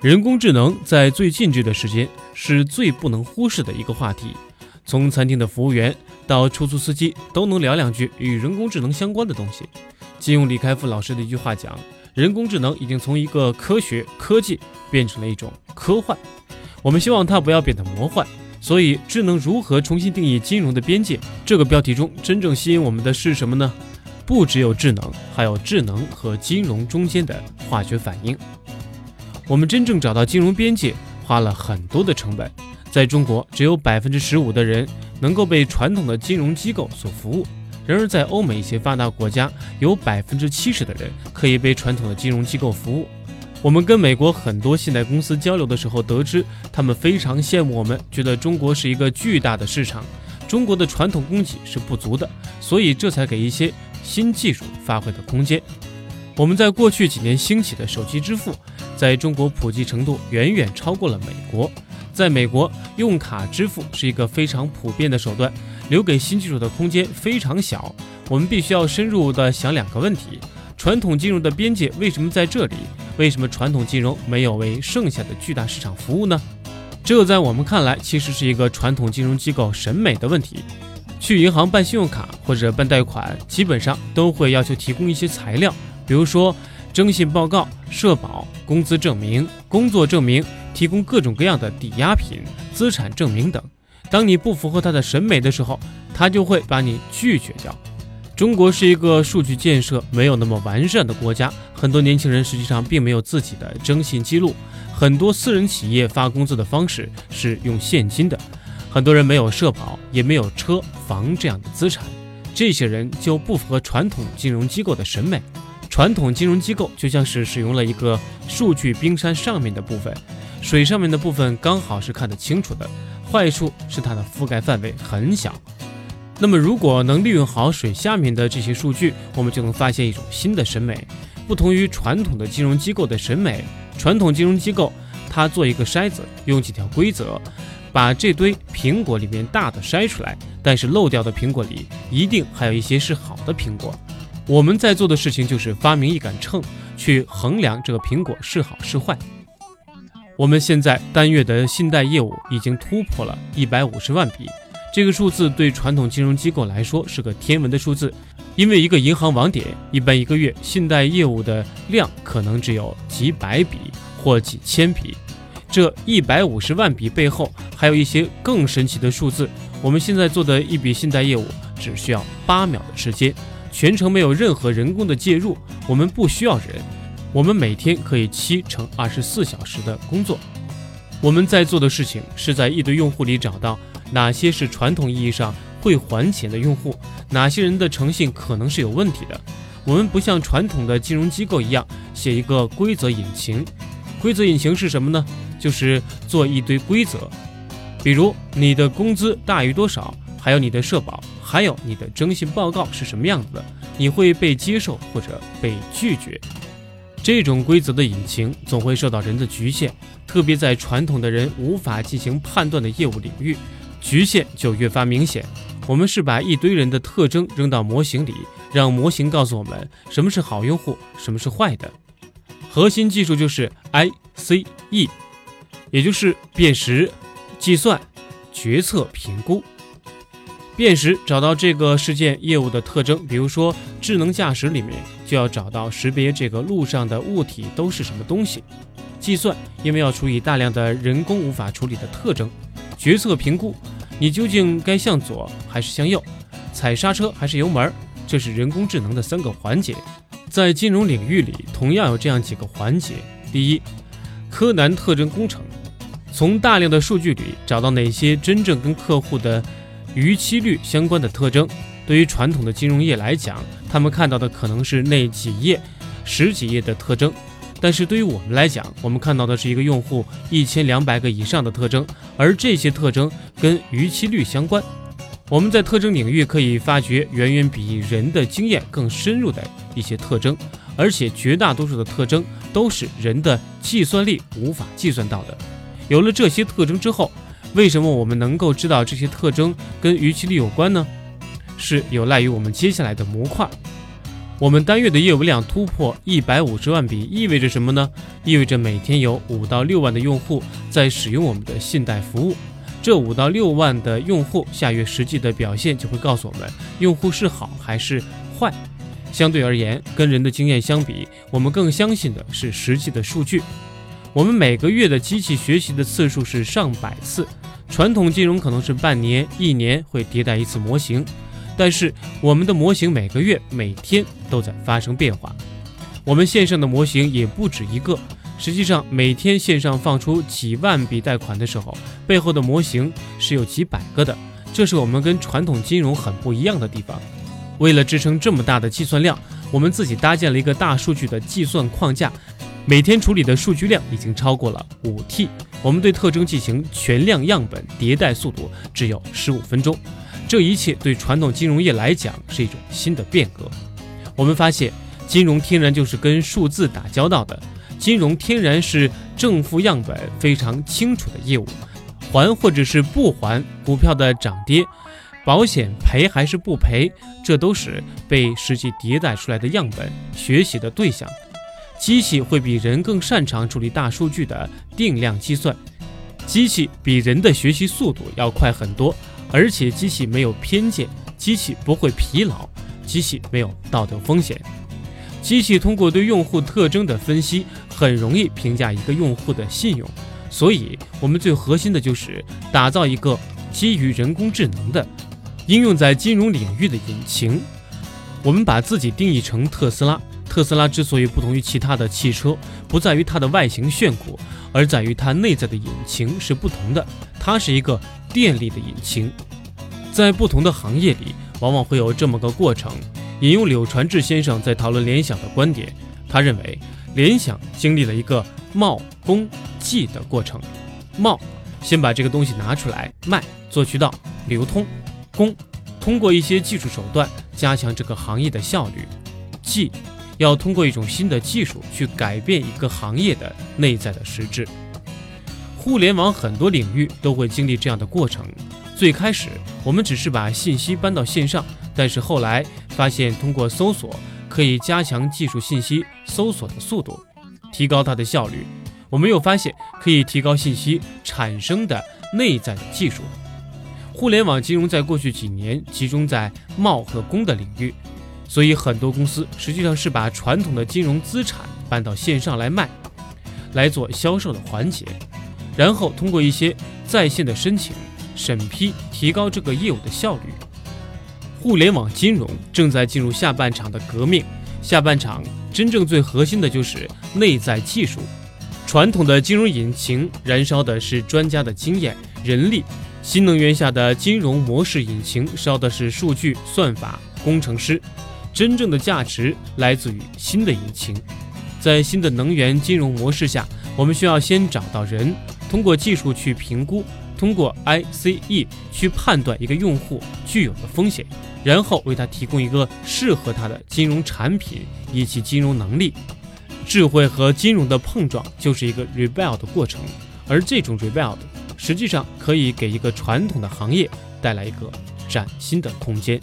人工智能在最近这段时间是最不能忽视的一个话题。从餐厅的服务员到出租司机，都能聊两句与人工智能相关的东西。借用李开复老师的一句话讲，人工智能已经从一个科学科技变成了一种科幻。我们希望它不要变得魔幻。所以，智能如何重新定义金融的边界？这个标题中真正吸引我们的是什么呢？不只有智能，还有智能和金融中间的化学反应。我们真正找到金融边界，花了很多的成本。在中国，只有百分之十五的人能够被传统的金融机构所服务；然而，在欧美一些发达国家，有百分之七十的人可以被传统的金融机构服务。我们跟美国很多信贷公司交流的时候，得知他们非常羡慕我们，觉得中国是一个巨大的市场，中国的传统供给是不足的，所以这才给一些新技术发挥的空间。我们在过去几年兴起的手机支付，在中国普及程度远远超过了美国。在美国，用卡支付是一个非常普遍的手段，留给新技术的空间非常小。我们必须要深入的想两个问题：传统金融的边界为什么在这里？为什么传统金融没有为剩下的巨大市场服务呢？这在我们看来，其实是一个传统金融机构审美的问题。去银行办信用卡或者办贷款，基本上都会要求提供一些材料，比如说征信报告、社保、工资证明、工作证明，提供各种各样的抵押品、资产证明等。当你不符合他的审美的时候，他就会把你拒绝掉。中国是一个数据建设没有那么完善的国家，很多年轻人实际上并没有自己的征信记录，很多私人企业发工资的方式是用现金的，很多人没有社保，也没有车房这样的资产，这些人就不符合传统金融机构的审美。传统金融机构就像是使用了一个数据冰山上面的部分，水上面的部分刚好是看得清楚的，坏处是它的覆盖范围很小。那么，如果能利用好水下面的这些数据，我们就能发现一种新的审美，不同于传统的金融机构的审美。传统金融机构它做一个筛子，用几条规则把这堆苹果里面大的筛出来，但是漏掉的苹果里一定还有一些是好的苹果。我们在做的事情就是发明一杆秤，去衡量这个苹果是好是坏。我们现在单月的信贷业务已经突破了一百五十万笔。这个数字对传统金融机构来说是个天文的数字，因为一个银行网点一般一个月信贷业务的量可能只有几百笔或几千笔，这一百五十万笔背后还有一些更神奇的数字。我们现在做的一笔信贷业务只需要八秒的时间，全程没有任何人工的介入，我们不需要人，我们每天可以七乘二十四小时的工作。我们在做的事情是在一堆用户里找到。哪些是传统意义上会还钱的用户？哪些人的诚信可能是有问题的？我们不像传统的金融机构一样写一个规则引擎。规则引擎是什么呢？就是做一堆规则，比如你的工资大于多少，还有你的社保，还有你的征信报告是什么样子的，你会被接受或者被拒绝。这种规则的引擎总会受到人的局限，特别在传统的人无法进行判断的业务领域。局限就越发明显。我们是把一堆人的特征扔到模型里，让模型告诉我们什么是好用户，什么是坏的。核心技术就是 I C E，也就是辨识、计算、决策、评估。辨识找到这个事件业务的特征，比如说智能驾驶里面就要找到识别这个路上的物体都是什么东西。计算，因为要处理大量的人工无法处理的特征。决策评估，你究竟该向左还是向右，踩刹车还是油门？这是人工智能的三个环节。在金融领域里，同样有这样几个环节：第一，柯南特征工程，从大量的数据里找到哪些真正跟客户的逾期率相关的特征。对于传统的金融业来讲，他们看到的可能是那几页、十几页的特征。但是对于我们来讲，我们看到的是一个用户一千两百个以上的特征，而这些特征跟逾期率相关。我们在特征领域可以发掘远远比人的经验更深入的一些特征，而且绝大多数的特征都是人的计算力无法计算到的。有了这些特征之后，为什么我们能够知道这些特征跟逾期率有关呢？是有赖于我们接下来的模块。我们单月的业务量突破一百五十万笔，意味着什么呢？意味着每天有五到六万的用户在使用我们的信贷服务。这五到六万的用户下月实际的表现就会告诉我们，用户是好还是坏。相对而言，跟人的经验相比，我们更相信的是实际的数据。我们每个月的机器学习的次数是上百次，传统金融可能是半年、一年会迭代一次模型。但是我们的模型每个月、每天都在发生变化，我们线上的模型也不止一个。实际上，每天线上放出几万笔贷款的时候，背后的模型是有几百个的。这是我们跟传统金融很不一样的地方。为了支撑这么大的计算量，我们自己搭建了一个大数据的计算框架，每天处理的数据量已经超过了五 T。我们对特征进行全量样本迭代，速度只有十五分钟。这一切对传统金融业来讲是一种新的变革。我们发现，金融天然就是跟数字打交道的，金融天然是正负样本非常清楚的业务，还或者是不还，股票的涨跌，保险赔还是不赔，这都是被实际迭代出来的样本学习的对象。机器会比人更擅长处理大数据的定量计算，机器比人的学习速度要快很多。而且机器没有偏见，机器不会疲劳，机器没有道德风险。机器通过对用户特征的分析，很容易评价一个用户的信用。所以，我们最核心的就是打造一个基于人工智能的应用在金融领域的引擎。我们把自己定义成特斯拉。特斯拉之所以不同于其他的汽车，不在于它的外形炫酷，而在于它内在的引擎是不同的。它是一个电力的引擎。在不同的行业里，往往会有这么个过程。引用柳传志先生在讨论联想的观点，他认为联想经历了一个冒工技的过程。冒，先把这个东西拿出来卖，做渠道流通；工，通过一些技术手段加强这个行业的效率；技。要通过一种新的技术去改变一个行业的内在的实质。互联网很多领域都会经历这样的过程。最开始我们只是把信息搬到线上，但是后来发现通过搜索可以加强技术信息搜索的速度，提高它的效率。我们又发现可以提高信息产生的内在的技术。互联网金融在过去几年集中在贸和工的领域。所以很多公司实际上是把传统的金融资产搬到线上来卖，来做销售的环节，然后通过一些在线的申请审批，提高这个业务的效率。互联网金融正在进入下半场的革命，下半场真正最核心的就是内在技术。传统的金融引擎燃烧的是专家的经验、人力；新能源下的金融模式引擎烧的是数据、算法、工程师。真正的价值来自于新的引擎，在新的能源金融模式下，我们需要先找到人，通过技术去评估，通过 ICE 去判断一个用户具有的风险，然后为他提供一个适合他的金融产品以及金融能力。智慧和金融的碰撞就是一个 rebal 的过程，而这种 rebal 实际上可以给一个传统的行业带来一个崭新的空间。